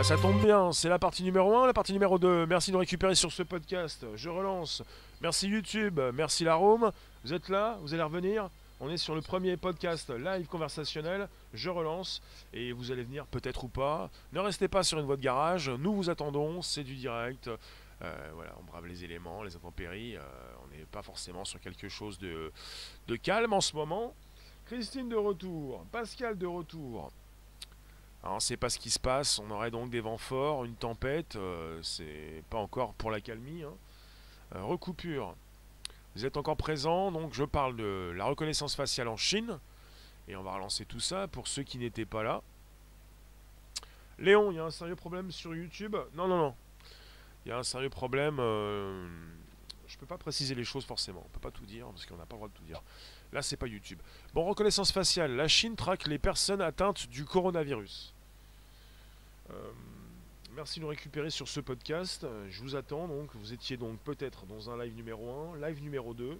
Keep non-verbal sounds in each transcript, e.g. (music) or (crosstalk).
Bah, ça tombe bien, c'est la partie numéro 1, la partie numéro 2. Merci de nous récupérer sur ce podcast. Je relance. Merci YouTube, merci la Rome. Vous êtes là, vous allez revenir. On est sur le premier podcast live conversationnel. Je relance et vous allez venir peut-être ou pas. Ne restez pas sur une voie de garage. Nous vous attendons. C'est du direct. Euh, voilà, on brave les éléments, les intempéries. Euh, on n'est pas forcément sur quelque chose de, de calme en ce moment. Christine de retour, Pascal de retour. Alors, on ne sait pas ce qui se passe. On aurait donc des vents forts, une tempête. Euh, c'est pas encore pour la calmie. Hein. recoupure. Vous êtes encore présent, donc je parle de la reconnaissance faciale en Chine. Et on va relancer tout ça pour ceux qui n'étaient pas là. Léon, il y a un sérieux problème sur YouTube? Non, non, non. Il y a un sérieux problème. Euh, je peux pas préciser les choses forcément. On peut pas tout dire parce qu'on n'a pas le droit de tout dire. Là, c'est pas YouTube. Bon, reconnaissance faciale. La Chine traque les personnes atteintes du coronavirus. Euh, merci de nous récupérer sur ce podcast. Je vous attends donc. Vous étiez donc peut-être dans un live numéro 1, live numéro 2.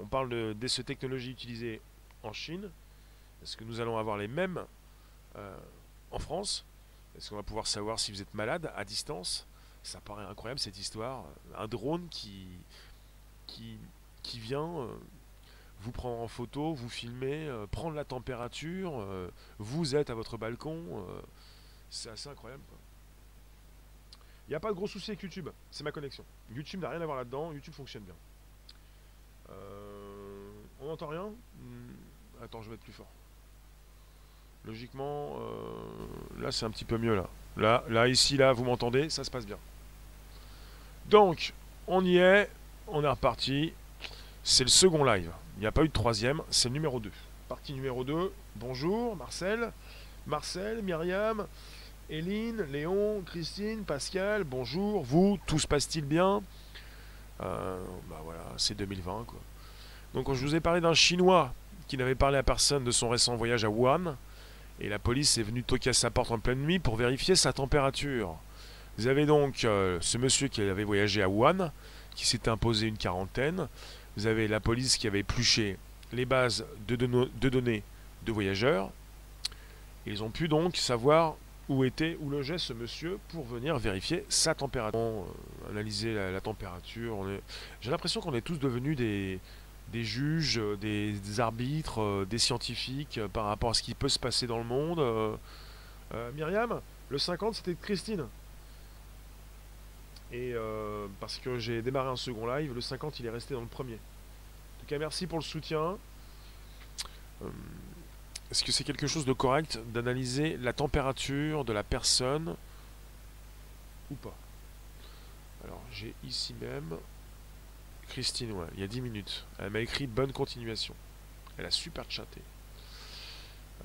On parle de, technologies utilisées en Chine. Est-ce que nous allons avoir les mêmes euh, en France? Est-ce qu'on va pouvoir savoir si vous êtes malade à distance? Ça paraît incroyable cette histoire. Un drone qui, qui, qui vient euh, vous prendre en photo, vous filmer, euh, prendre la température. vous êtes à votre balcon. c'est assez incroyable. Il n'y a pas de gros souci avec YouTube, c'est ma connexion. YouTube n'a rien à voir là-dedans, YouTube fonctionne bien. Euh, on n'entend rien? Hmm, Attends, je vais être plus fort. Logiquement, euh, là c'est un petit peu mieux là. Là, là, ici, là, vous m'entendez, ça se passe bien. Donc, on y est, on est reparti. C'est le second live. Il n'y a pas eu de troisième, c'est le numéro 2. Partie numéro 2. Bonjour, Marcel. Marcel, Myriam, Eline, Léon, Christine, Pascal, bonjour, vous, tout se passe-t-il bien? Euh, Bah voilà, c'est 2020 quoi. Donc je vous ai parlé d'un Chinois qui n'avait parlé à personne de son récent voyage à Wuhan, et la police est venue toquer à sa porte en pleine nuit pour vérifier sa température. Vous avez donc euh, ce monsieur qui avait voyagé à Wuhan, qui s'était imposé une quarantaine. Vous avez la police qui avait épluché les bases de, données de voyageurs. Ils ont pu donc savoir où était, où logeait ce monsieur pour venir vérifier sa température, euh, analyser la, température. J'ai l'impression qu'on est tous devenus des, des juges, euh, des, arbitres, euh, des scientifiques par rapport à ce qui peut se passer dans le monde. Myriam, le 50 c'était Christine. Et parce que j'ai démarré un second live, le 50 il est resté dans le premier. En tout cas, merci pour le soutien. Est-ce que c'est quelque chose de correct d'analyser la température de la personne ou pas? Alors, j'ai ici même Christine, il y a 10 minutes. Elle m'a écrit bonne continuation. Elle a super chatté.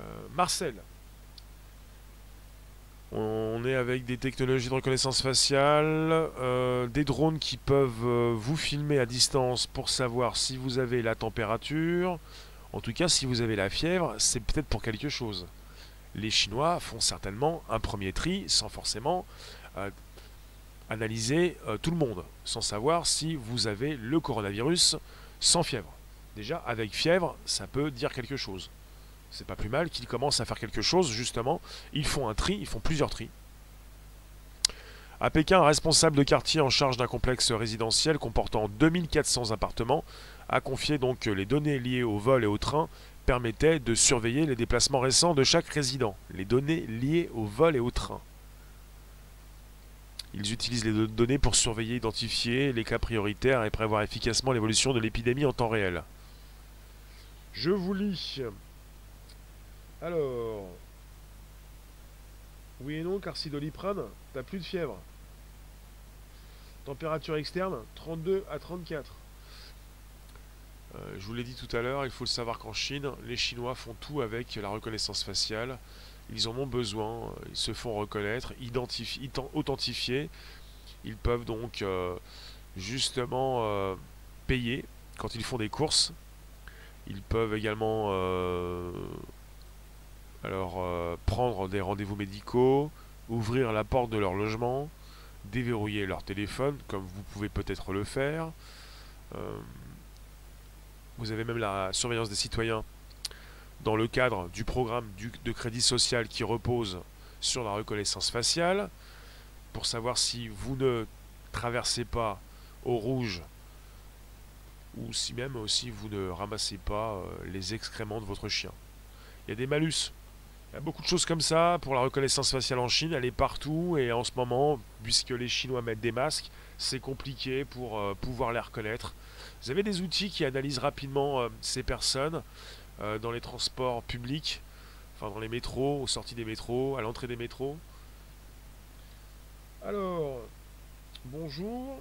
Euh, Marcel. On est avec des technologies de reconnaissance faciale, euh, des drones qui peuvent euh, vous filmer à distance pour savoir si vous avez la température, en tout cas, si vous avez la fièvre, c'est peut-être pour quelque chose. Les Chinois font certainement un premier tri sans forcément euh, analyser tout le monde, sans savoir si vous avez le coronavirus sans fièvre. Déjà, avec fièvre, ça peut dire quelque chose. C'est pas plus mal qu'ils commencent à faire quelque chose, justement. Ils font un tri, ils font plusieurs tris. À Pékin, un responsable de quartier en charge d'un complexe résidentiel comportant 2400 appartements a confié donc que les données liées au vol et au train permettaient de surveiller les déplacements récents de chaque résident. Les données liées au vol et au train. Ils utilisent les données pour surveiller, identifier les cas prioritaires et prévoir efficacement l'évolution de l'épidémie en temps réel. Je vous lis. Alors. Oui et non, car si Doliprane, t'as plus de fièvre. Température externe, 32 à 34. Euh, je vous l'ai dit tout à l'heure, il faut le savoir qu'en Chine, les Chinois font tout avec la reconnaissance faciale. Ils en ont besoin, ils se font reconnaître, authentifier. Ils peuvent donc euh, justement euh, payer quand ils font des courses. Ils peuvent également alors, prendre des rendez-vous médicaux, ouvrir la porte de leur logement, déverrouiller leur téléphone, comme vous pouvez peut-être le faire. Vous avez même la surveillance des citoyens dans le cadre du programme de crédit social qui repose sur la reconnaissance faciale pour savoir si vous ne traversez pas au rouge ou si même aussi vous ne ramassez pas euh, les excréments de votre chien. Il y a des malus. A beaucoup de choses comme ça pour la reconnaissance faciale en Chine. Elle est partout et en ce moment, puisque les Chinois mettent des masques, c'est compliqué pour euh, pouvoir les reconnaître. Vous avez des outils qui analysent rapidement euh, ces personnes dans les transports publics, enfin dans les métros, aux sorties des métros, à l'entrée des métros? Alors, bonjour.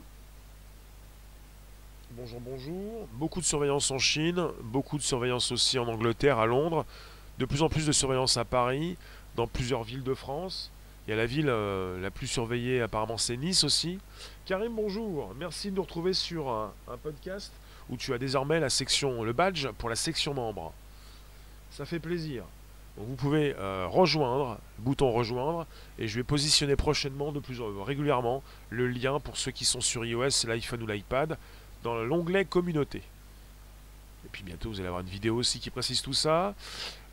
Bonjour, bonjour. Beaucoup de surveillance en Chine, beaucoup de surveillance aussi en Angleterre, à Londres, de plus en plus de surveillance à Paris, dans plusieurs villes de France. Il y a la ville euh, la plus surveillée apparemment c'est Nice aussi. Karim, bonjour. Merci de nous retrouver sur un, podcast où tu as désormais la section, le badge pour la section membre. Ça fait plaisir. vous pouvez euh, rejoindre, bouton rejoindre, et je vais positionner prochainement de plus régulièrement le lien pour ceux qui sont sur iOS, l'iPhone ou l'iPad dans l'onglet communauté. Et puis bientôt vous allez avoir une vidéo aussi qui précise tout ça.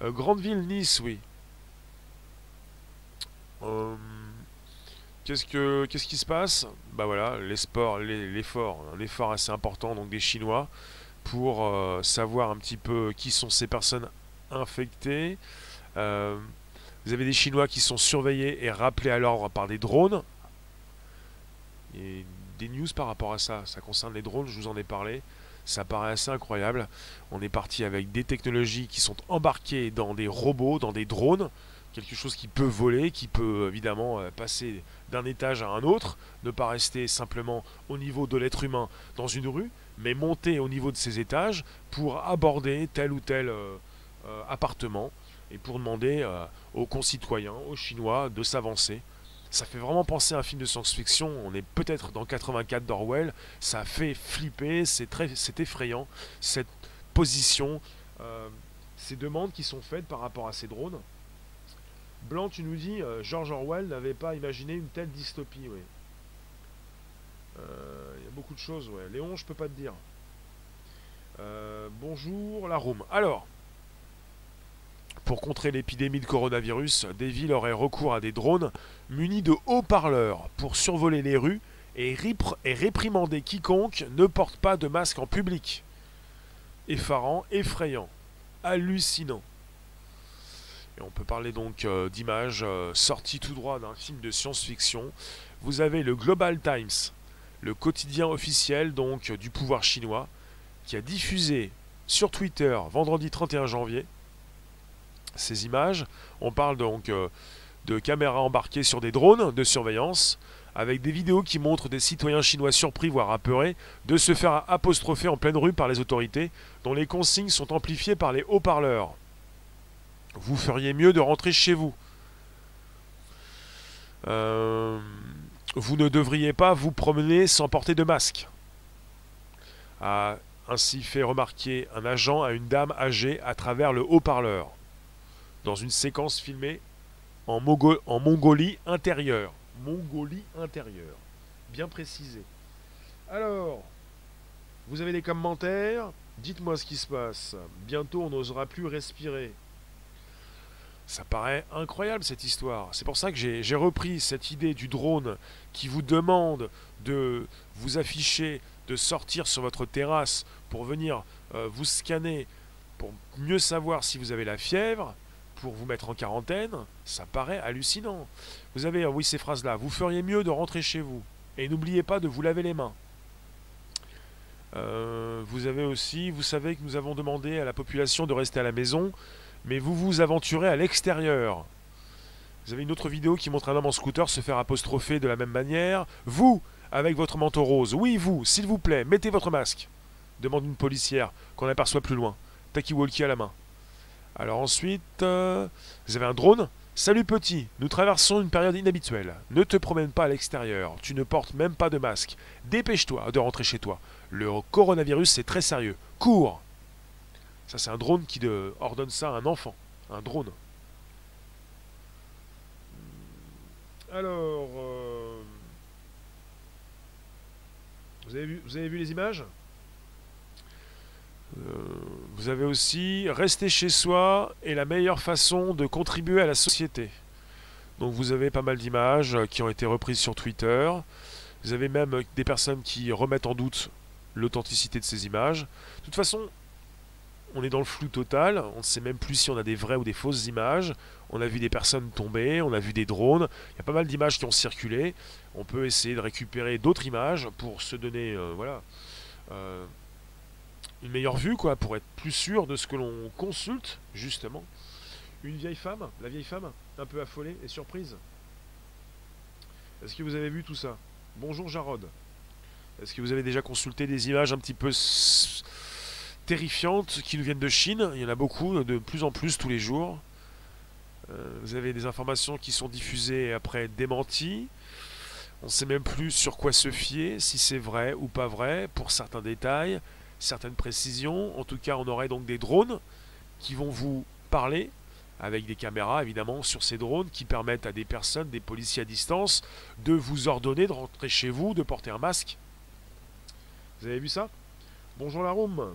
Euh, grande ville Nice, oui. Euh, qu'est-ce que qu'est-ce qui se passe? Bah voilà, l'effort, un assez important donc des Chinois pour euh, savoir un petit peu qui sont ces personnes infectées. vous avez des Chinois qui sont surveillés et rappelés à l'ordre par des drones. Des news par rapport à ça. Ça concerne les drones, je vous en ai parlé. Ça paraît assez incroyable. On est parti avec des technologies qui sont embarquées dans des robots, dans des drones. Quelque chose qui peut voler, qui peut évidemment euh, passer d'un étage à un autre, ne pas rester simplement au niveau de l'être humain dans une rue, mais monter au niveau de ces étages pour aborder tel ou tel euh, euh, appartement et pour demander aux concitoyens, aux Chinois de s'avancer ça fait vraiment penser à un film de science-fiction. On est peut-être dans 84 d'Orwell. Ça fait flipper, c'est effrayant cette position, euh, ces demandes qui sont faites par rapport à ces drones. Blanc, tu nous dis, euh, George Orwell n'avait pas imaginé une telle dystopie. Oui. Euh, il y a beaucoup de choses. Ouais. Léon, je peux pas te dire. bonjour, la room. Alors. Pour contrer l'épidémie de coronavirus, des villes auraient recours à des drones munis de haut-parleurs pour survoler les rues et, réprimander quiconque ne porte pas de masque en public. Effarant, effrayant, hallucinant. Et on peut parler donc euh, d'images euh, sorties tout droit d'un film de science-fiction. Vous avez le Global Times, le quotidien officiel donc du pouvoir chinois, qui a diffusé sur Twitter vendredi 31 janvier ces images. On parle donc euh, de caméras embarquées sur des drones de surveillance, avec des vidéos qui montrent des citoyens chinois surpris, voire apeurés, de se faire apostropher en pleine rue par les autorités, dont les consignes sont amplifiées par les haut-parleurs. Vous feriez mieux de rentrer chez vous. Euh, vous ne devriez pas vous promener sans porter de masque. A ainsi fait remarquer un agent à une dame âgée à travers le haut-parleur dans une séquence filmée en, Mongolie intérieure. Mongolie intérieure. Bien précisé. Alors, vous avez des commentaires? Dites-moi ce qui se passe. Bientôt, on n'osera plus respirer. Ça paraît incroyable cette histoire. C'est pour ça que j'ai repris cette idée du drone qui vous demande de vous afficher, de sortir sur votre terrasse pour venir euh, vous scanner, pour mieux savoir si vous avez la fièvre pour vous mettre en quarantaine, ça paraît hallucinant. Vous avez, oui, ces phrases-là. Vous feriez mieux de rentrer chez vous. Et n'oubliez pas de vous laver les mains. Euh, vous avez aussi, vous savez que nous avons demandé à la population de rester à la maison, mais vous vous aventurez à l'extérieur. Vous avez une autre vidéo qui montre un homme en scooter se faire apostropher de la même manière. Vous, avec votre manteau rose, oui, vous, s'il vous plaît, mettez votre masque. Demande une policière qu'on aperçoit plus loin. Taki-walkie à la main. Alors ensuite, euh, vous avez un drone. Salut petit, nous traversons une période inhabituelle. Ne te promène pas à l'extérieur, tu ne portes même pas de masque. Dépêche-toi de rentrer chez toi. Le coronavirus c'est très sérieux. Cours Ça c'est un drone qui ordonne ça à un enfant. Un drone. Alors... Euh, vous, avez vu, les images? Vous avez aussi rester chez soi est la meilleure façon de contribuer à la société. Donc vous avez pas mal d'images qui ont été reprises sur Twitter. Vous avez même des personnes qui remettent en doute l'authenticité de ces images. De toute façon, on est dans le flou total, on ne sait même plus si on a des vraies ou des fausses images. On a vu des personnes tomber, on a vu des drones, il y a pas mal d'images qui ont circulé. On peut essayer de récupérer d'autres images pour se donner euh, voilà, euh, une meilleure vue, quoi, pour être plus sûr de ce que l'on consulte, justement. Une vieille femme, la vieille femme, un peu affolée et surprise. Est-ce que vous avez vu tout ça? Bonjour Jarod. Est-ce que vous avez déjà consulté des images un petit peu terrifiantes qui nous viennent de Chine? Il y en a beaucoup, de plus en plus tous les jours. Euh, vous avez des informations qui sont diffusées et après démenties. On ne sait même plus sur quoi se fier, si c'est vrai ou pas vrai, pour certains détails, certaines précisions. En tout cas, on aurait donc des drones qui vont vous parler avec des caméras évidemment sur ces drones qui permettent à des personnes, des policiers à distance, de vous ordonner de rentrer chez vous, de porter un masque. Vous avez vu ça? Bonjour la room.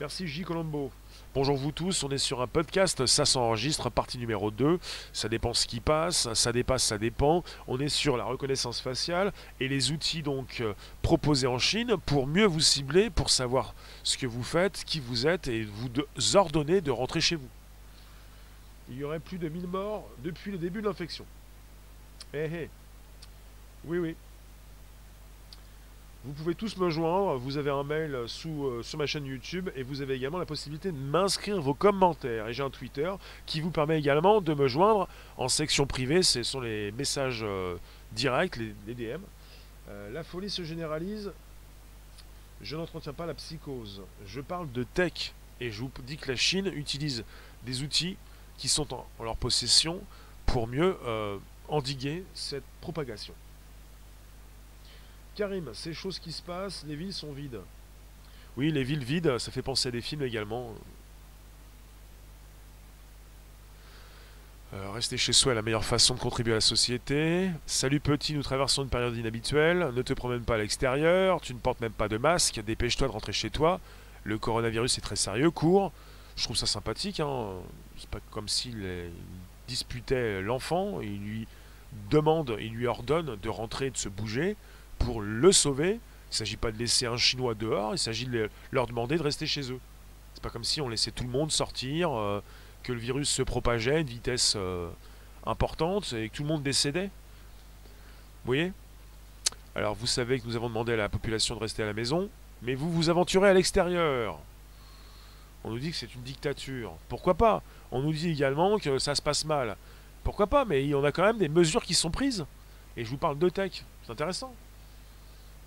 Merci J. Colombo. Bonjour vous tous, on est sur un podcast, ça s'enregistre, partie numéro 2, ça dépend ce qui passe, ça dépasse, ça dépend. On est sur la reconnaissance faciale et les outils donc euh, proposés en Chine pour mieux vous cibler, pour savoir ce que vous faites, qui vous êtes et vous ordonner de rentrer chez vous il y aurait plus de 1000 morts depuis le début de l'infection. Eh eh. Oui, oui. Vous pouvez tous me joindre, vous avez un mail sous, euh, sur ma chaîne YouTube et vous avez également la possibilité de m'inscrire vos commentaires. Et j'ai un Twitter qui vous permet également de me joindre en section privée, ce sont les messages euh, directs, les, DM. Euh, la folie se généralise, je n'entretiens pas la psychose. Je parle de tech et je vous dis que la Chine utilise des outils qui sont en, leur possession pour mieux euh, endiguer cette propagation. Karim, ces choses qui se passent, les villes sont vides. Oui, les villes vides, ça fait penser à des films également. Euh, rester chez soi est la meilleure façon de contribuer à la société. Salut petit, nous traversons une période inhabituelle. Ne te promène pas à l'extérieur, tu ne portes même pas de masque, dépêche-toi de rentrer chez toi. Le coronavirus est très sérieux, cours. Je trouve ça sympathique. Hein. C'est pas comme s'il disputait l'enfant. Il lui demande, il lui ordonne de rentrer, de se bouger pour le sauver. Il ne s'agit pas de laisser un Chinois dehors, il s'agit de leur demander de rester chez eux. C'est pas comme si on laissait tout le monde sortir, euh, que le virus se propageait à une vitesse euh, importante et que tout le monde décédait. Vous voyez? Alors vous savez que nous avons demandé à la population de rester à la maison, mais vous vous aventurez à l'extérieur. On nous dit que c'est une dictature. Pourquoi pas? On nous dit également que ça se passe mal. Pourquoi pas? Mais en a quand même des mesures qui sont prises. Et je vous parle de tech. C'est intéressant.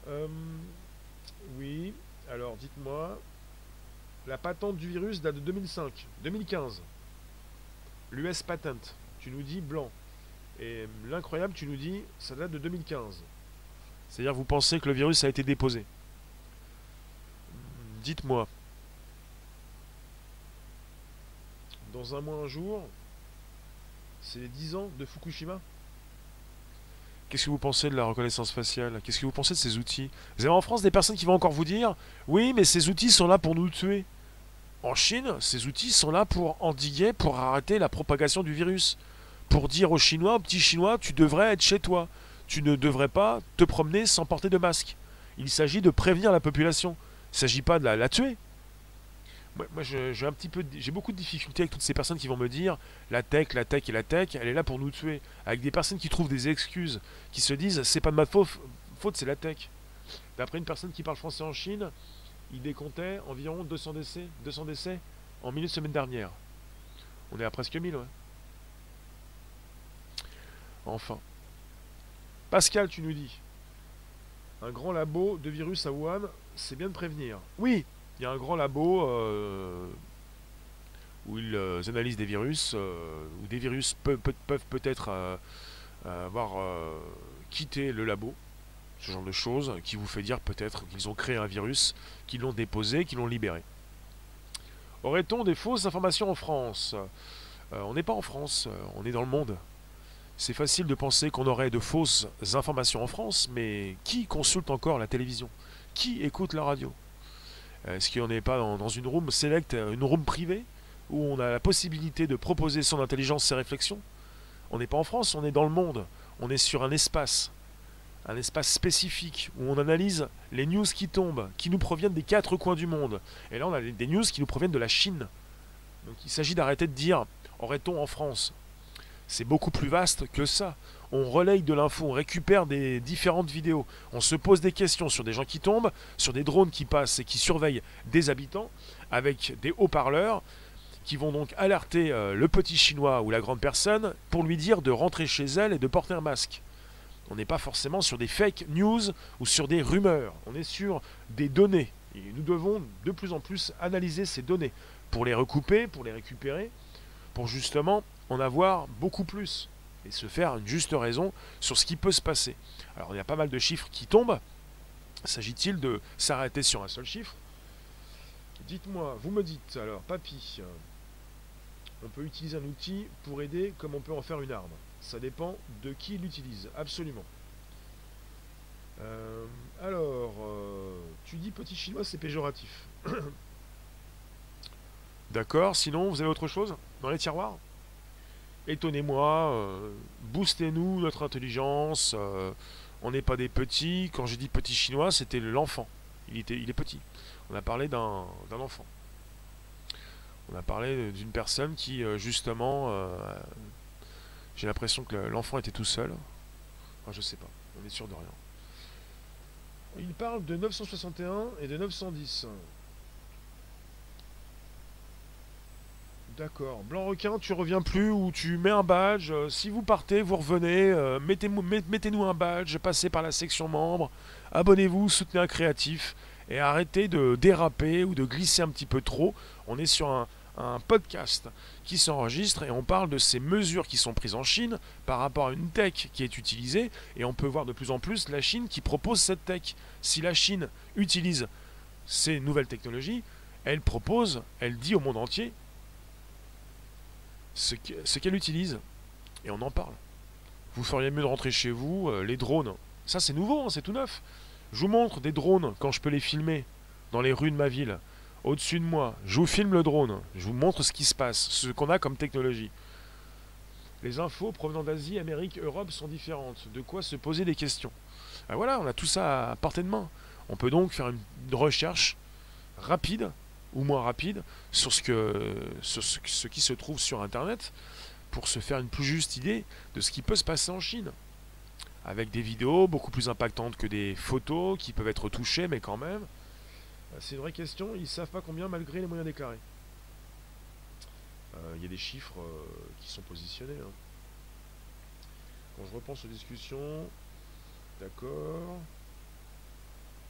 Euh, oui. Alors, dites-moi. La patente du virus date de 2005. 2015. L'US patent. Tu nous dis blanc. Et l'incroyable, tu nous dis, ça date de 2015. C'est-à-dire, vous pensez que le virus a été déposé. Dites-moi. dans un mois, un jour, c'est les 10 ans de Fukushima? Qu'est-ce que vous pensez de la reconnaissance faciale? Qu'est-ce que vous pensez de ces outils? Vous avez en France des personnes qui vont encore vous dire Oui, mais ces outils sont là pour nous tuer. En Chine, ces outils sont là pour endiguer, pour arrêter la propagation du virus. Pour dire aux Chinois, aux petits Chinois, tu devrais être chez toi. Tu ne devrais pas te promener sans porter de masque. Il s'agit de prévenir la population. Il ne s'agit pas de la tuer moi, j'ai un petit peu, j'ai beaucoup de difficultés avec toutes ces personnes qui vont me dire la tech, la tech et la tech, elle est là pour nous tuer. Avec des personnes qui trouvent des excuses, qui se disent c'est pas de ma faute, faute c'est la tech. D'après une personne qui parle français en Chine, il décomptait environ 200 décès, 200 décès en milieu de semaine dernière. On est à presque 1000, ouais. Enfin. Pascal, tu nous dis. Un grand labo de virus à Wuhan, c'est bien de prévenir. Oui, il y a un grand labo euh, où ils euh, analysent des virus, euh, où des virus peuvent, peut-être avoir quitté le labo, ce genre de choses, qui vous fait dire peut-être qu'ils ont créé un virus, qu'ils l'ont déposé, qu'ils l'ont libéré. Aurait-on des fausses informations en France? On n'est pas en France, on est dans le monde. C'est facile de penser qu'on aurait de fausses informations en France, mais qui consulte encore la télévision? Qui écoute la radio? Est-ce qu'on n'est pas dans, une room select, une room privée, où on a la possibilité de proposer son intelligence, ses réflexions On n'est pas en France, on est dans le monde. On est sur un espace. Un espace spécifique où on analyse les news qui tombent, qui nous proviennent des quatre coins du monde. Et là, on a des news qui nous proviennent de la Chine. Donc il s'agit d'arrêter de dire aurait-on en France? C'est beaucoup plus vaste que ça. On relaye de l'info, on récupère des différentes vidéos, on se pose des questions sur des gens qui tombent, sur des drones qui passent et qui surveillent des habitants, avec des haut-parleurs qui vont donc alerter euh, le petit chinois ou la grande personne pour lui dire de rentrer chez elle et de porter un masque. On n'est pas forcément sur des fake news ou sur des rumeurs, on est sur des données. Et nous devons de plus en plus analyser ces données pour les recouper, pour les récupérer, pour justement en avoir beaucoup plus et se faire une juste raison sur ce qui peut se passer. Alors il y a pas mal de chiffres qui tombent. S'agit-il de s'arrêter sur un seul chiffre? Dites-moi, vous me dites alors, papy, on peut utiliser un outil pour aider comme on peut en faire une arme. Ça dépend de qui l'utilise, absolument. Euh, alors, euh, tu dis petit chinois, c'est péjoratif. (coughs) D'accord, sinon vous avez autre chose dans les tiroirs? Étonnez-moi, euh, boostez-nous notre intelligence, on n'est pas des petits. Quand j'ai dit petit chinois, c'était l'enfant. Il, était, il est petit. On a parlé d'un enfant. On a parlé d'une personne qui, justement, j'ai l'impression que l'enfant était tout seul. Enfin, je sais pas, on est sûr de rien. Il parle de 961 et de 910. D'accord. Blanc requin, tu reviens plus ou tu mets un badge. Euh, si vous partez, vous revenez. Euh, mettez-nous un badge, passez par la section membres. Abonnez-vous, soutenez un créatif. Et arrêtez de déraper ou de glisser un petit peu trop. On est sur un podcast qui s'enregistre et on parle de ces mesures qui sont prises en Chine par rapport à une tech qui est utilisée et on peut voir de plus en plus la Chine qui propose cette tech. Si la Chine utilise ces nouvelles technologies, elle propose, elle dit au monde entier ce qu'elle utilise et on en parle. Vous feriez mieux de rentrer chez vous, euh, les drones. Ça c'est nouveau, hein, c'est tout neuf. Je vous montre des drones quand je peux les filmer dans les rues de ma ville au-dessus de moi. Je vous filme le drone. Je vous montre ce qui se passe, ce qu'on a comme technologie. Les infos provenant d'Asie, Amérique, Europe sont différentes. De quoi se poser des questions. Ben voilà, on a tout ça à portée de main. On peut donc faire une recherche rapide ou moins rapide sur ce, que, sur ce qui se trouve sur Internet pour se faire une plus juste idée de ce qui peut se passer en Chine. Avec des vidéos beaucoup plus impactantes que des photos qui peuvent être touchées, mais quand même. Euh, c'est une vraie question, ils ne savent pas combien malgré les moyens déclarés. Euh, il y a des chiffres euh, qui sont positionnés. Hein. Quand je repense aux discussions, d'accord.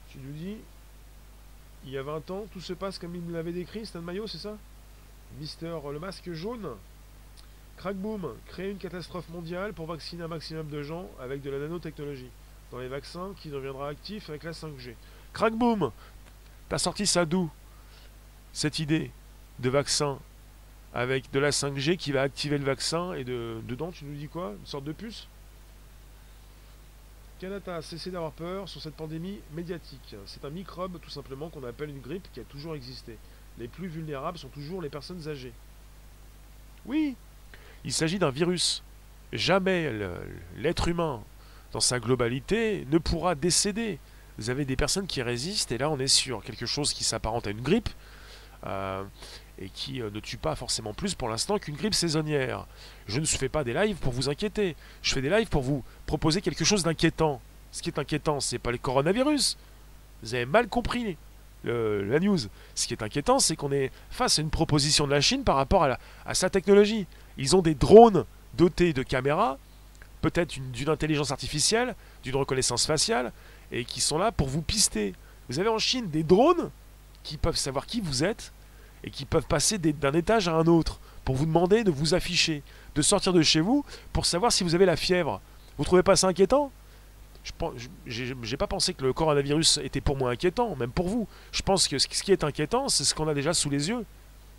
Tu nous dis, il y a 20 ans, tout se passe comme il nous l'avait décrit, Stan Maillot, c'est ça? Mister le masque jaune. Crackboom, créer une catastrophe mondiale pour vacciner un maximum de gens avec de la nanotechnologie. Dans les vaccins qui deviendra actif avec la 5G. Crackboom, T'as sorti ça d'où? Cette idée de vaccin avec de la 5G qui va activer le vaccin et de, dedans tu nous dis quoi? Une sorte de puce? Canada a cessé d'avoir peur sur cette pandémie médiatique. C'est un microbe tout simplement qu'on appelle une grippe qui a toujours existé. Les plus vulnérables sont toujours les personnes âgées. Oui, il s'agit d'un virus. Jamais l'être humain, dans sa globalité, ne pourra décéder vous avez des personnes qui résistent, et là on est sur quelque chose qui s'apparente à une grippe, euh, et qui euh, ne tue pas forcément plus pour l'instant qu'une grippe saisonnière. Je ne fais pas des lives pour vous inquiéter, je fais des lives pour vous proposer quelque chose d'inquiétant. Ce qui est inquiétant, c'est pas le coronavirus. Vous avez mal compris la news. Ce qui est inquiétant, c'est qu'on est face à une proposition de la Chine par rapport à, à sa technologie. Ils ont des drones dotés de caméras, peut-être d'une intelligence artificielle, d'une reconnaissance faciale, et qui sont là pour vous pister. Vous avez en Chine des drones qui peuvent savoir qui vous êtes et qui peuvent passer d'un étage à un autre pour vous demander de vous afficher, de sortir de chez vous pour savoir si vous avez la fièvre. Vous trouvez pas ça inquiétant? Je n'ai pas pensé que le coronavirus était pour moi inquiétant, même pour vous. Je pense que ce qui est inquiétant, c'est ce qu'on a déjà sous les yeux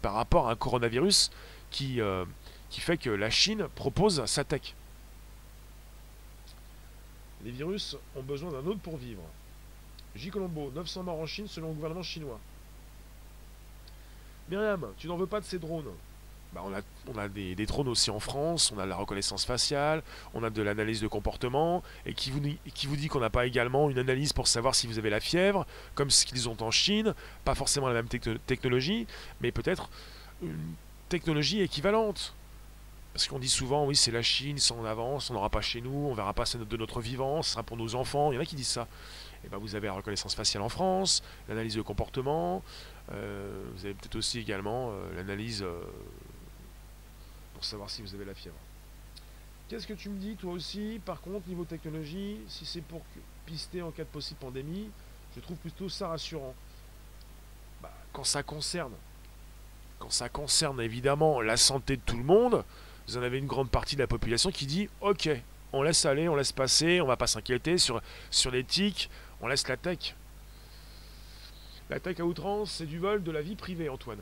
par rapport à un coronavirus qui, euh, qui fait que la Chine propose sa tech. Les virus ont besoin d'un autre pour vivre. J. Colombo, 900 morts en Chine selon le gouvernement chinois. Myriam, tu n'en veux pas de ces drones? bah, on a, des, drones aussi en France, on a la reconnaissance faciale, on a de l'analyse de comportement, et qui vous, dit qu'on n'a pas également une analyse pour savoir si vous avez la fièvre, comme ce qu'ils ont en Chine, pas forcément la même technologie, mais peut-être une technologie équivalente. Parce qu'on dit souvent, oui, c'est la Chine, c'est en avance, on n'aura pas chez nous, on verra pas de notre vivant, ce sera pour nos enfants. Il y en a qui disent ça. Et eh ben, vous avez la reconnaissance faciale en France, l'analyse de comportement, vous avez peut-être aussi également euh, l'analyse euh, pour savoir si vous avez la fièvre. Qu'est-ce que tu me dis toi aussi, par contre, niveau technologie, si c'est pour pister en cas de possible pandémie, je trouve plutôt ça rassurant. Bah, quand ça concerne, quand ça concerne évidemment la santé de tout le monde, vous en avez une grande partie de la population qui dit ok, on laisse aller, on laisse passer, on va pas s'inquiéter sur, sur l'éthique, on laisse la tech. La tech à outrance, c'est du vol de la vie privée, Antoine.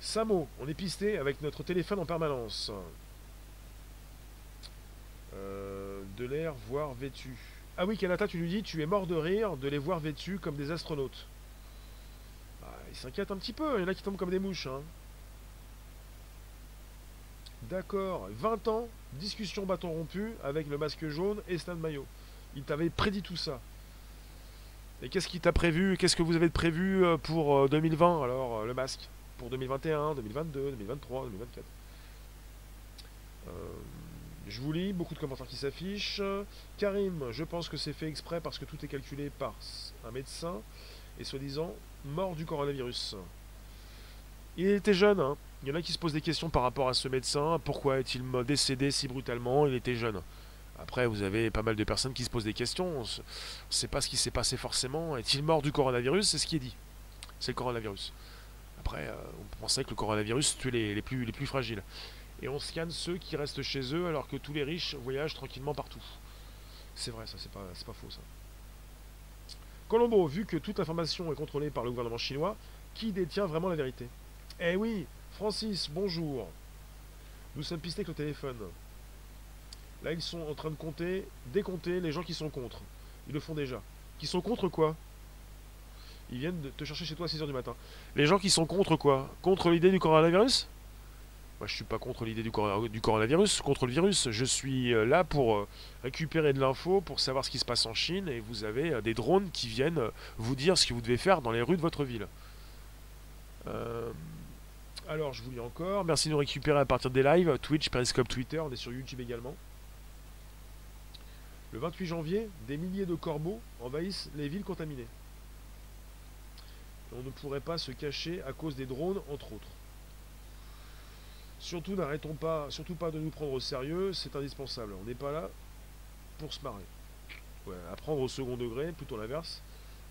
Samo, on est pisté avec notre téléphone en permanence. Euh, de l'air, voire vêtu. Ah oui, Kanata, tu lui dis, tu es mort de rire de les voir vêtus comme des astronautes. Bah, il s'inquiète un petit peu, il y en a qui tombent comme des mouches. Hein. D'accord, 20 ans, discussion bâton rompu avec le masque jaune et Stan Mayo. Il t'avait prédit tout ça. Et qu'est-ce qu'il t'a prévu Qu'est-ce que vous avez prévu euh, pour 2020 euh, alors, euh, le masque? Pour 2021, 2022, 2023, 2024 Je vous lis, beaucoup de commentaires qui s'affichent. Karim, je pense que c'est fait exprès parce que tout est calculé par un médecin et soi-disant mort du coronavirus. Il était jeune, hein. Il y en a qui se posent des questions par rapport à ce médecin. Pourquoi est-il décédé si brutalement? Il était jeune. Après, vous avez pas mal de personnes qui se posent des questions. On ne sait pas ce qui s'est passé forcément. Est-il mort du coronavirus? C'est ce qui est dit. C'est le coronavirus. Après, euh, on pensait que le coronavirus tuait les, plus, les plus fragiles. Et on scanne ceux qui restent chez eux alors que tous les riches voyagent tranquillement partout. C'est vrai, ça, c'est pas, pas faux, ça. Colombo, vu que toute l'information est contrôlée par le gouvernement chinois, qui détient vraiment la vérité? Eh oui, Francis, bonjour. Nous sommes pistés avec le téléphone. Là, ils sont en train de compter, décompter les gens qui sont contre. Ils le font déjà. Qui sont contre quoi? Ils viennent te chercher chez toi à 6h du matin. Les gens qui sont contre quoi? Contre l'idée du coronavirus? Moi, je suis pas contre l'idée du, du, coronavirus, contre le virus. Je suis euh, là pour euh, récupérer de l'info, pour savoir ce qui se passe en Chine, et vous avez euh, des drones qui viennent vous dire ce que vous devez faire dans les rues de votre ville. Alors, je vous lis encore. Merci de nous récupérer à partir des lives. Twitch, Periscope, Twitter. On est sur YouTube également. Le 28 janvier, des milliers de corbeaux envahissent les villes contaminées. on ne pourrait pas se cacher à cause des drones, entre autres. Surtout, n'arrêtons pas, surtout pas de nous prendre au sérieux, c'est indispensable. On n'est pas là pour se marrer. Ouais, à au second degré, plutôt l'inverse.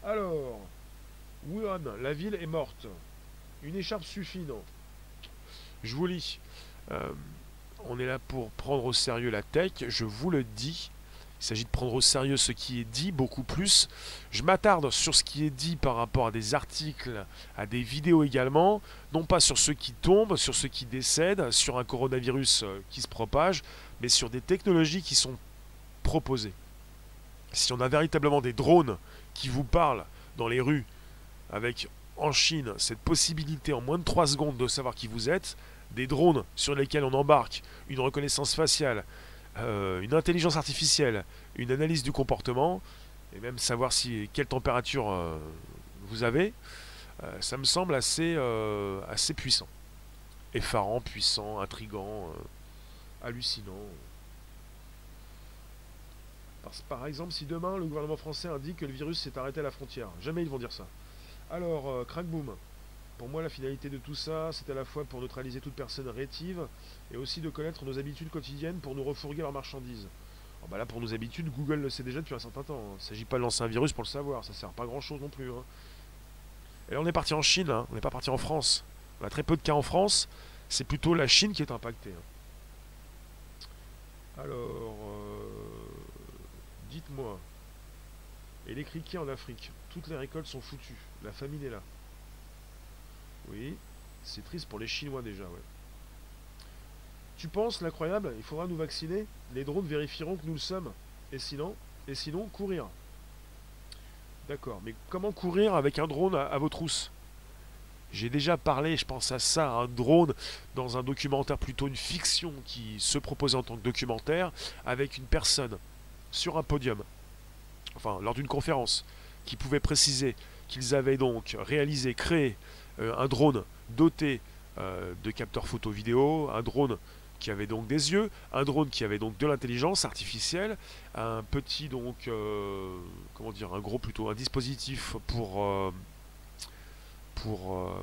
Alors, Wuhan, la ville est morte. Une écharpe suffit, non? Je vous lis. Euh, on est là pour prendre au sérieux la tech, je vous le dis. Il s'agit de prendre au sérieux ce qui est dit beaucoup plus. Je m'attarde sur ce qui est dit par rapport à des articles, à des vidéos également, non pas sur ceux qui tombent, sur ceux qui décèdent, sur un coronavirus euh, qui se propage, mais sur des technologies qui sont proposées. Si on a véritablement des drones qui vous parlent dans les rues avec en Chine cette possibilité en moins de 3 secondes de savoir qui vous êtes, des drones sur lesquels on embarque une reconnaissance faciale, euh, une intelligence artificielle, une analyse du comportement, et même savoir si quelle température euh, vous avez, euh, ça me semble assez, assez puissant. Effarant, puissant, intrigant, hallucinant. par exemple, si demain le gouvernement français indique que le virus s'est arrêté à la frontière, jamais ils vont dire ça. Alors, euh, Crackboom. Pour moi, la finalité de tout ça, c'est à la fois pour neutraliser toute personne rétive et aussi de connaître nos habitudes quotidiennes pour nous refourguer leurs marchandises. bah là, pour nos habitudes, Google le sait déjà depuis un certain temps. Hein. Il ne s'agit pas de lancer un virus pour le savoir, ça sert pas à grand chose non plus. Hein. Et là, on est parti en Chine, hein. on n'est pas parti en France. On a très peu de cas en France, c'est plutôt la Chine qui est impactée. Alors, euh, dites-moi, et les criquets en Afrique toutes les récoltes sont foutues. La famine est là. Oui, c'est triste pour les Chinois déjà, ouais. Tu penses, l'incroyable, il faudra nous vacciner Les drones vérifieront que nous le sommes. Et sinon Et sinon, courir. D'accord, mais comment courir avec un drone à, vos trousses J'ai déjà parlé, je pense à ça, un drone dans un documentaire, plutôt une fiction qui se proposait en tant que documentaire, avec une personne sur un podium, enfin lors d'une conférence, qui pouvait préciser qu'ils avaient donc réalisé, créé un drone doté euh, de capteurs photo vidéo, un drone qui avait donc des yeux, un drone qui avait donc de l'intelligence artificielle, un petit donc euh, comment dire un gros plutôt un dispositif pour pour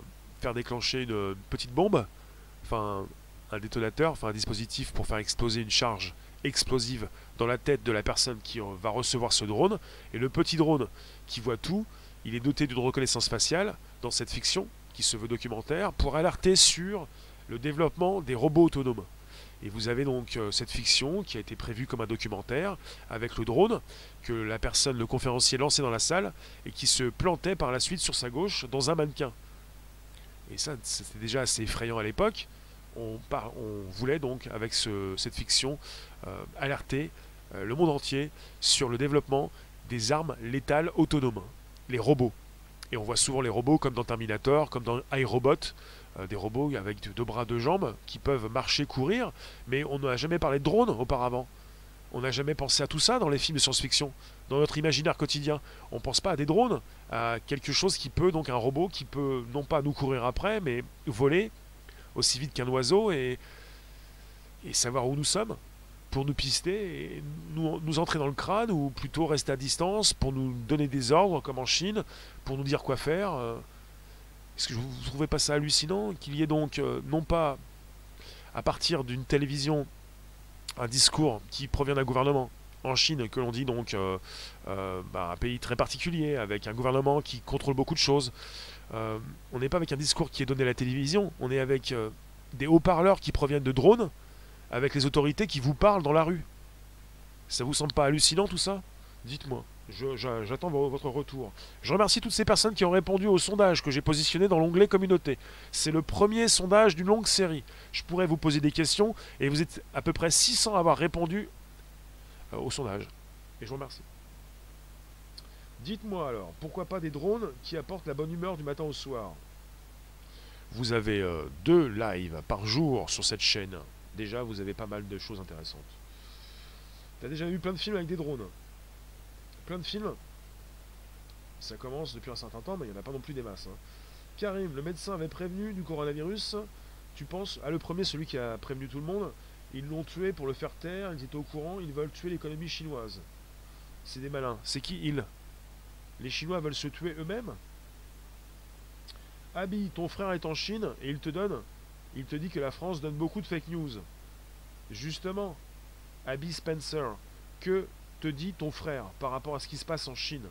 faire déclencher une, petite bombe, enfin un détonateur, enfin un dispositif pour faire exploser une charge explosive dans la tête de la personne qui va recevoir ce drone. Et le petit drone qui voit tout, il est doté d'une reconnaissance faciale dans cette fiction qui se veut documentaire pour alerter sur le développement des robots autonomes. Et vous avez donc euh, cette fiction qui a été prévue comme un documentaire avec le drone que la personne, le conférencier lançait dans la salle et qui se plantait par la suite sur sa gauche dans un mannequin. Et ça, c'était déjà assez effrayant à l'époque. On, voulait donc, avec cette fiction, euh, alerter euh, le monde entier sur le développement des armes létales autonomes, les robots. Et on voit souvent les robots comme dans Terminator, comme dans iRobot, euh, des robots avec deux bras, deux jambes, qui peuvent marcher, courir, mais on n'a jamais parlé de drones auparavant. On n'a jamais pensé à tout ça dans les films de science-fiction, dans notre imaginaire quotidien. On ne pense pas à des drones, à quelque chose qui peut, donc un robot qui peut non pas nous courir après, mais voler aussi vite qu'un oiseau et, et savoir où nous sommes pour nous pister et nous, entrer dans le crâne ou plutôt rester à distance pour nous donner des ordres comme en Chine, pour nous dire quoi faire. Euh. Est-ce que vous ne trouvez pas ça hallucinant qu'il y ait donc euh, non pas à partir d'une télévision un discours qui provient d'un gouvernement en Chine que l'on dit donc euh, bah, un pays très particulier avec un gouvernement qui contrôle beaucoup de choses. on n'est pas avec un discours qui est donné à la télévision, on est avec des haut-parleurs qui proviennent de drones avec les autorités qui vous parlent dans la rue. Ça vous semble pas hallucinant tout ça? Dites-moi. J'attends votre retour. Je remercie toutes ces personnes qui ont répondu au sondage que j'ai positionné dans l'onglet communauté. C'est le premier sondage d'une longue série. Je pourrais vous poser des questions et vous êtes à peu près 600 à avoir répondu euh, au sondage. Et je vous remercie. Dites-moi alors, pourquoi pas des drones qui apportent la bonne humeur du matin au soir? Vous avez euh, deux lives par jour sur cette chaîne déjà vous avez pas mal de choses intéressantes. T'as déjà vu plein de films avec des drones Plein de films Ça commence depuis un certain temps, mais il n'y en a pas non plus des masses. Hein. Karim, le médecin avait prévenu du coronavirus. Tu penses Ah, le premier, celui qui a prévenu tout le monde. Ils l'ont tué pour le faire taire, ils étaient au courant, ils veulent tuer l'économie chinoise. C'est des malins. C'est qui ils? Les Chinois veulent se tuer eux-mêmes? Abi, ton frère est en Chine et il te donne il te dit que la France donne beaucoup de fake news. Justement, Abby Spencer, que te dit ton frère par rapport à ce qui se passe en Chine?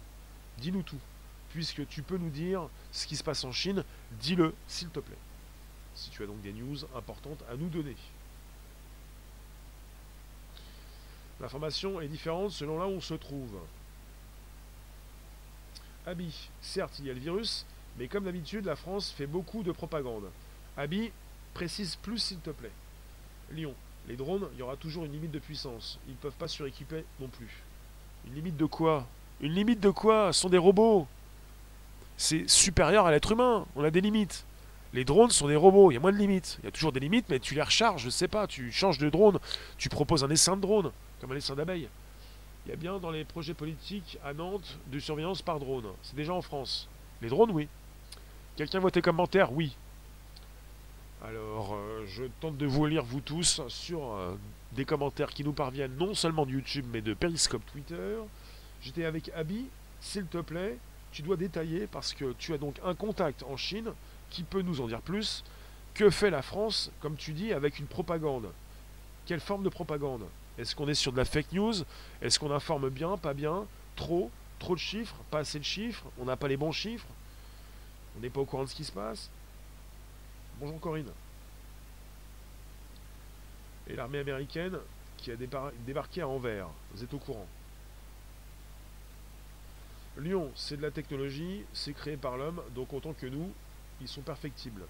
Dis-nous tout. Puisque tu peux nous dire ce qui se passe en Chine, dis-le, s'il te plaît. Si tu as donc des news importantes à nous donner. L'information est différente selon là où on se trouve. Abby, certes, il y a le virus, mais comme d'habitude, la France fait beaucoup de propagande. Abby, Précise plus s'il te plaît. Lyon, les drones, il y aura toujours une limite de puissance. Ils ne peuvent pas suréquiper non plus. Une limite de quoi? Une limite de quoi? Ce sont des robots. C'est supérieur à l'être humain. On a des limites. Les drones sont des robots, il y a moins de limites. Il y a toujours des limites, mais tu les recharges, je sais pas, tu changes de drone, tu proposes un essaim de drone, comme un essaim d'abeilles. Il y a bien dans les projets politiques à Nantes de surveillance par drone. C'est déjà en France. Les drones, oui. Quelqu'un vote commentaire? Oui. Alors, euh, je tente de vous lire, vous tous, sur euh, des commentaires qui nous parviennent non seulement de YouTube, mais de Periscope Twitter. J'étais avec Abby, s'il te plaît, tu dois détailler parce que tu as donc un contact en Chine qui peut nous en dire plus. Que fait la France, comme tu dis, avec une propagande? Quelle forme de propagande? Est-ce qu'on est sur de la fake news? Est-ce qu'on informe bien, pas bien? Trop? Trop de chiffres? Pas assez de chiffres? On n'a pas les bons chiffres? On n'est pas au courant de ce qui se passe? Bonjour Corinne. Et l'armée américaine qui a débarqué à Anvers. Vous êtes au courant. Lyon, c'est de la technologie, c'est créé par l'homme, donc autant que nous, ils sont perfectibles.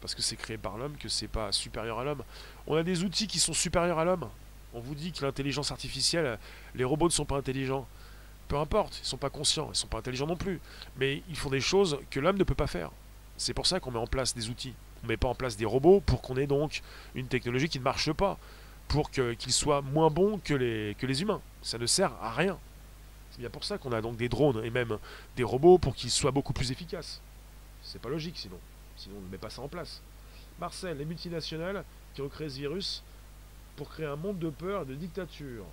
Parce que c'est créé par l'homme que c'est pas supérieur à l'homme. On a des outils qui sont supérieurs à l'homme. On vous dit que l'intelligence artificielle, les robots ne sont pas intelligents. Peu importe, ils sont pas conscients, ils ne sont pas intelligents non plus. Mais ils font des choses que l'homme ne peut pas faire. C'est pour ça qu'on met en place des outils. On ne met pas en place des robots pour qu'on ait donc une technologie qui ne marche pas, pour qu'ils soient moins bons que les, que les humains. Ça ne sert à rien. C'est bien pour ça qu'on a donc des drones et même des robots pour qu'ils soient beaucoup plus efficaces. C'est pas logique sinon. Sinon on ne met pas ça en place. Marcel, les multinationales qui ont créé ce virus pour créer un monde de peur et de dictature.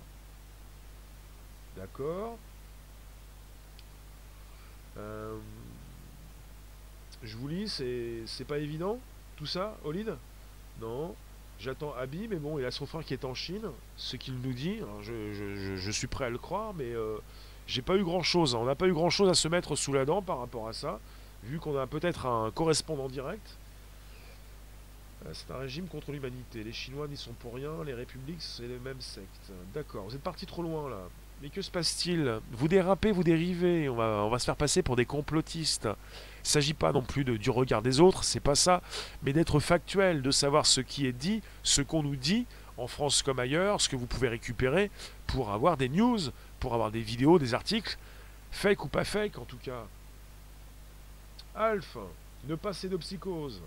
D'accord. Euh, je vous lis, c'est pas évident tout ça, Olid Non. J'attends Abi, mais bon, il a son frère qui est en Chine, ce qu'il nous dit. je, suis prêt à le croire, mais euh, j'ai pas eu grand chose. On n'a pas eu grand chose à se mettre sous la dent par rapport à ça, vu qu'on a peut-être un correspondant direct. Euh, c'est un régime contre l'humanité. Les Chinois n'y sont pour rien, les républiques, c'est les mêmes sectes. D'accord, vous êtes parti trop loin là. Mais que se passe-t-il? Vous dérapez, vous dérivez, on va se faire passer pour des complotistes. Il ne s'agit pas non plus du regard des autres, c'est pas ça, mais d'être factuel, de savoir ce qui est dit, ce qu'on nous dit, en France comme ailleurs, ce que vous pouvez récupérer pour avoir des news, pour avoir des vidéos, des articles, fake ou pas fake en tout cas. Alpha, ne pas de psychose.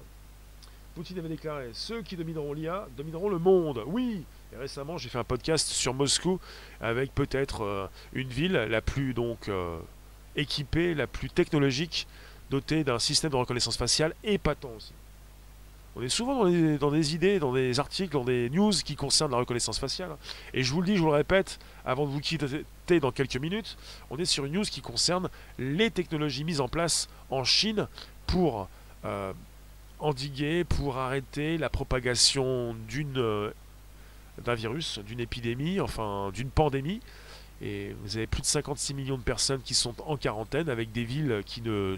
Poutine avait déclaré Ceux qui domineront l'IA domineront le monde. Oui Et récemment, j'ai fait un podcast sur Moscou avec peut-être euh, une ville la plus donc euh, équipée, la plus technologique, dotée d'un système de reconnaissance faciale épatant aussi. On est souvent dans des, dans des, idées, dans des articles, dans des news qui concernent la reconnaissance faciale. Et je vous le dis, je vous le répète, avant de vous quitter dans quelques minutes, on est sur une news qui concerne les technologies mises en place en Chine pour euh, endiguer, pour arrêter la propagation d'une euh, d'un virus, d'une épidémie, enfin d'une pandémie. Et vous avez plus de 56 millions de personnes qui sont en quarantaine, avec des villes qui ne,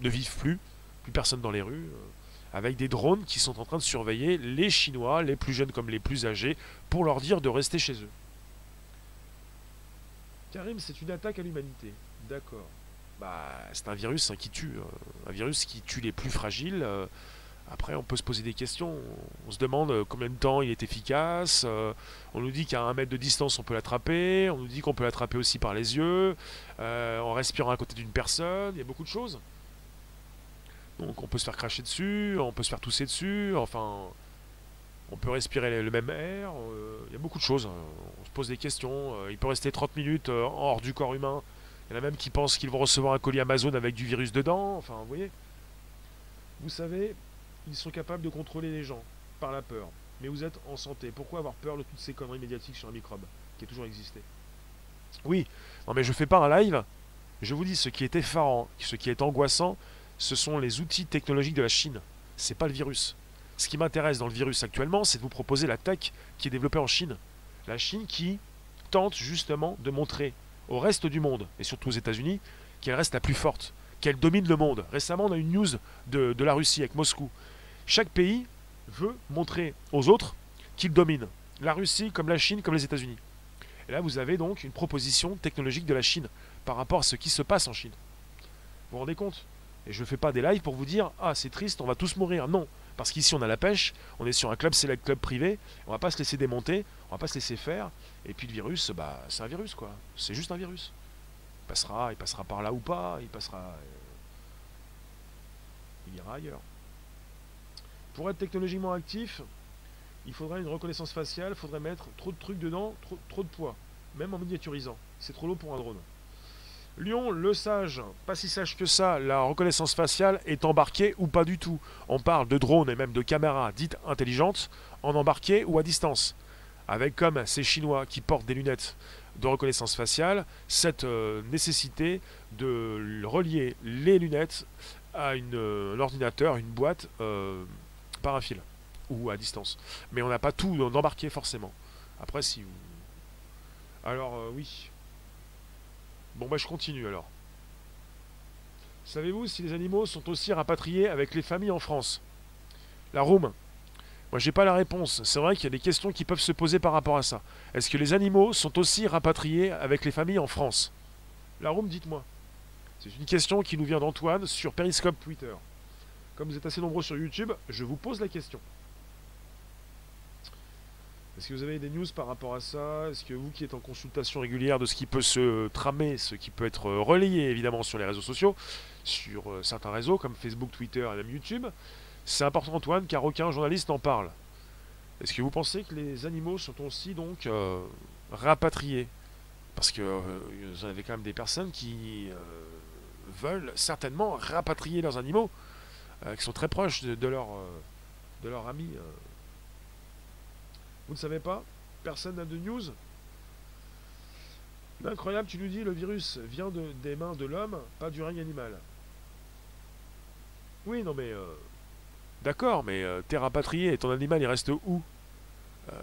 ne vivent plus, plus personne dans les rues, euh, avec des drones qui sont en train de surveiller les Chinois, les plus jeunes comme les plus âgés, pour leur dire de rester chez eux. Karim, c'est une attaque à l'humanité. D'accord. Bah, c'est un virus hein, qui tue. Euh, un virus qui tue les plus fragiles. Après, on peut se poser des questions. On se demande euh, combien de temps il est efficace. Euh, on nous dit qu'à un mètre de distance, on peut l'attraper. On nous dit qu'on peut l'attraper aussi par les yeux, euh, en respirant à côté d'une personne. Il y a beaucoup de choses. Donc, on peut se faire cracher dessus, on peut se faire tousser dessus. Enfin, on peut respirer le même air. il y a beaucoup de choses. On se pose des questions. il peut rester 30 minutes hors du corps humain. Il y en a même qui pensent qu'ils vont recevoir un colis Amazon avec du virus dedans. Enfin, vous voyez. Vous savez, ils sont capables de contrôler les gens par la peur. Mais vous êtes en santé. Pourquoi avoir peur de toutes ces conneries médiatiques sur un microbe qui a toujours existé? Oui, non mais je fais pas un live. Je vous dis, ce qui est effarant, ce qui est angoissant, ce sont les outils technologiques de la Chine. C'est pas le virus. Ce qui m'intéresse dans le virus actuellement, c'est de vous proposer la tech qui est développée en Chine. La Chine qui tente justement de montrer au reste du monde, et surtout aux États-Unis, qu'elle reste la plus forte, qu'elle domine le monde. Récemment, on a une news de, de la Russie avec Moscou. Chaque pays veut montrer aux autres qu'il domine. La Russie comme la Chine comme les États-Unis. Et là, vous avez donc une proposition technologique de la Chine par rapport à ce qui se passe en Chine. Vous vous rendez compte? Et je ne fais pas des lives pour vous dire Ah, c'est triste, on va tous mourir. Non, parce qu'ici, on a la pêche, on est sur un club select club privé, on va pas se laisser démonter, on va pas se laisser faire. Et puis le virus, bah, c'est un virus, quoi. C'est juste un virus. Il passera, il passera par là ou pas, il passera. Euh, il ira ailleurs. Pour être technologiquement actif, il faudrait une reconnaissance faciale, il faudrait mettre trop de trucs dedans, trop, trop de poids, même en miniaturisant. C'est trop lourd pour un drone. Lyon, le sage, pas si sage que ça, la reconnaissance faciale est embarquée ou pas du tout. On parle de drones et même de caméras dites intelligentes, en embarqué ou à distance. Avec comme ces Chinois qui portent des lunettes de reconnaissance faciale, cette euh, nécessité de relier les lunettes à une, euh, un ordinateur, une boîte euh, par un fil ou à distance. Mais on n'a pas tout embarqué forcément. Après, si vous... Alors, euh, oui. Bon, bah, je continue alors. Savez-vous si les animaux sont aussi rapatriés avec les familles en France? La room. Moi, j'ai pas la réponse. C'est vrai qu'il y a des questions qui peuvent se poser par rapport à ça. Est-ce que les animaux sont aussi rapatriés avec les familles en France? La room, dites-moi. C'est une question qui nous vient d'Antoine sur Periscope Twitter. Comme vous êtes assez nombreux sur YouTube, je vous pose la question. Est-ce que vous avez des news par rapport à ça? Est-ce que vous qui êtes en consultation régulière de ce qui peut se tramer, ce qui peut être relayé évidemment sur les réseaux sociaux, sur euh, certains réseaux comme Facebook, Twitter et même YouTube, c'est important Antoine car aucun journaliste n'en parle. Est-ce que vous pensez que les animaux sont aussi donc euh, rapatriés? Parce que euh, vous avez quand même des personnes qui veulent certainement rapatrier leurs animaux, qui sont très proches de, de leur, de leur ami. Vous ne savez pas Personne n'a de news Incroyable, tu nous dis, le virus vient de, des mains de l'homme, pas du règne animal. Oui, non mais... Euh, d'accord, mais euh, t'es rapatrié et ton animal il reste où? Euh,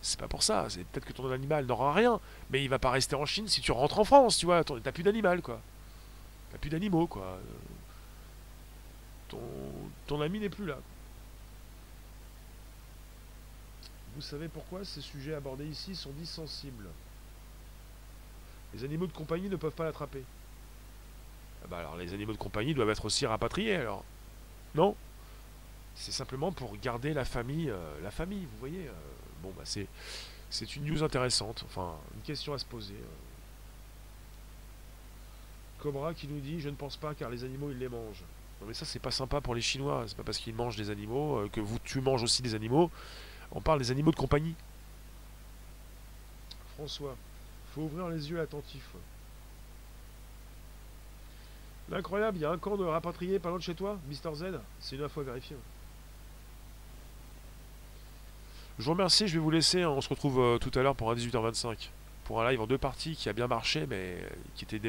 C'est pas pour ça, c'est peut-être que ton animal n'aura rien, mais il va pas rester en Chine si tu rentres en France, tu vois, t'as plus d'animal quoi. T'as plus d'animaux quoi. Ton ami n'est plus là. Vous savez pourquoi ces sujets abordés ici sont dits sensibles? Les animaux de compagnie ne peuvent pas l'attraper. Ah bah alors les animaux de compagnie doivent être aussi rapatriés alors. Non? C'est simplement pour garder la famille, euh, la famille, vous voyez. Euh. bon bah c'est c'est une news intéressante, enfin une question à se poser. Euh. Cobra qui nous dit je ne pense pas car les animaux ils les mangent. Non mais ça c'est pas sympa pour les Chinois, c'est pas parce qu'ils mangent des animaux que vous tu manges aussi des animaux on parle des animaux de compagnie. François, faut ouvrir les yeux attentifs. L'incroyable, il y a un camp de rapatriés pas loin de chez toi, Mister Z C'est une info à vérifier. Je vous remercie, je vais vous laisser. On se retrouve euh, tout à l'heure pour un 18h25. Pour un live en deux parties qui a bien marché, mais qui était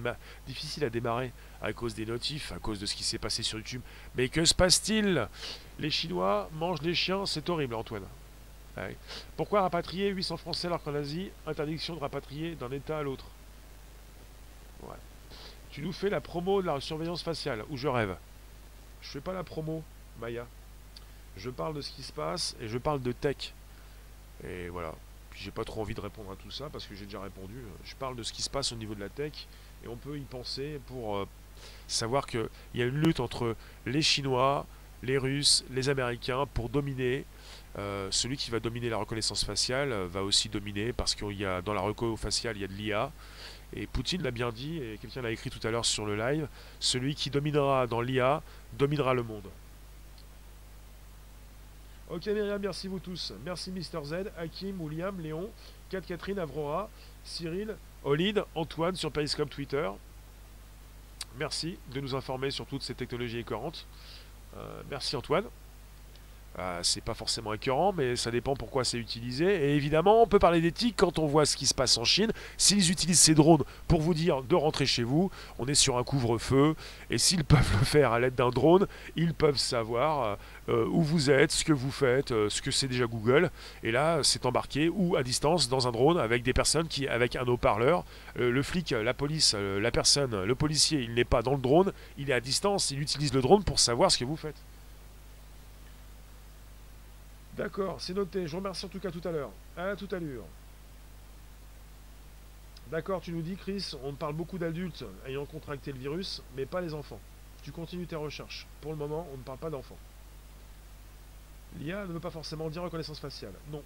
difficile à démarrer à cause des notifs, à cause de ce qui s'est passé sur YouTube. Mais que se passe-t-il? Les Chinois mangent les chiens, c'est horrible, Antoine. Pourquoi rapatrier 800 Français alors qu'en Asie, interdiction de rapatrier d'un État à l'autre? Tu nous fais la promo de la surveillance faciale, où je rêve? Je fais pas la promo, Maya. Je parle de ce qui se passe et je parle de tech. Et voilà. Puis j'ai pas trop envie de répondre à tout ça parce que j'ai déjà répondu. Je parle de ce qui se passe au niveau de la tech et on peut y penser pour euh, savoir qu'il y a une lutte entre les Chinois, les Russes, les Américains pour dominer euh, celui qui va dominer la reconnaissance faciale euh, va aussi dominer parce qu'il y a dans la reco faciale il y a de l'IA et Poutine l'a bien dit et quelqu'un l'a écrit tout à l'heure sur le live celui qui dominera dans l'IA dominera le monde. Ok Myriam merci vous tous. Merci Mister Z Hakim William Léon Kat Catherine Avrora Cyril Olid Antoine sur Periscope Twitter. Merci de nous informer sur toutes ces technologies écœurantes. Euh, merci Antoine euh, c'est pas forcément écœurant, mais ça dépend pourquoi c'est utilisé. Et évidemment, on peut parler d'éthique quand on voit ce qui se passe en Chine. S'ils utilisent ces drones pour vous dire de rentrer chez vous, on est sur un couvre-feu. Et s'ils (laughs) peuvent le faire à l'aide d'un drone, ils peuvent savoir euh, où vous êtes, ce que vous faites, euh, ce que c'est déjà Google. Et là, c'est embarqué ou à distance dans un drone avec des personnes qui, avec un haut-parleur, le flic, la police, la personne, le policier, il n'est pas dans le drone, il est à distance, il utilise le drone pour savoir ce que vous faites. D'accord, c'est noté. Je vous remercie en tout cas tout à l'heure. À toute allure. D'accord, tu nous dis, Chris, on parle beaucoup d'adultes ayant contracté le virus, mais pas les enfants. Tu continues tes recherches. Pour le moment, on ne parle pas d'enfants. L'IA ne veut pas forcément dire reconnaissance faciale. Non.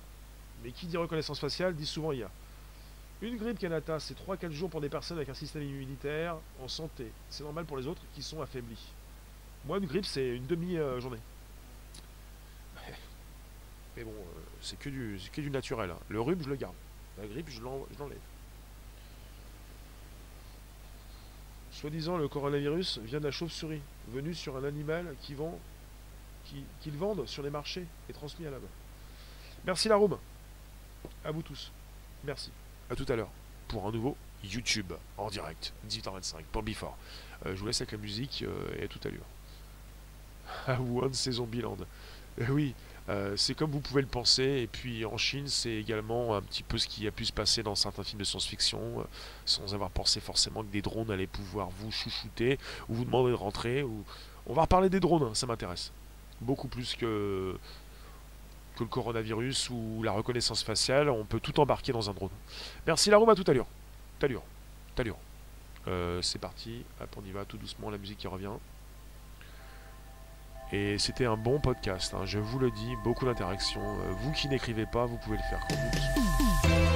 Mais qui dit reconnaissance faciale dit souvent IA. Une grippe Kanata, c'est 3-4 jours pour des personnes avec un système immunitaire en santé. C'est normal pour les autres qui sont affaiblis. Moi, une grippe, c'est une demi-journée. Mais bon, euh, c'est que, du, que du naturel. Hein. Le rhume, je le garde. La grippe, je l'enlève. Soi-disant, le coronavirus vient de la chauve-souris, venu sur un animal qui vend, qu'ils vendent sur les marchés et transmis à la main. Merci la room. À vous tous. Merci. À tout à l'heure pour un nouveau YouTube en direct, 18h25 pour Before. Euh, je vous laisse avec la musique euh, et à tout à l'heure. (laughs) One Saison Biland. oui, euh, c'est comme vous pouvez le penser, et puis en Chine, c'est également un petit peu ce qui a pu se passer dans certains films de science-fiction, euh, sans avoir pensé forcément que des drones allaient pouvoir vous chouchouter, ou vous demander de rentrer. Ou... On va reparler des drones, hein, ça m'intéresse. Beaucoup plus que... le coronavirus ou la reconnaissance faciale, on peut tout embarquer dans un drone. Merci la tout à. Tout à l'heure. À l'heure. c'est parti, Hop, on y va tout doucement, la musique qui revient. Et c'était un bon podcast, hein, je vous le dis, beaucoup d'interactions. Euh, vous qui n'écrivez pas, vous pouvez le faire quand vous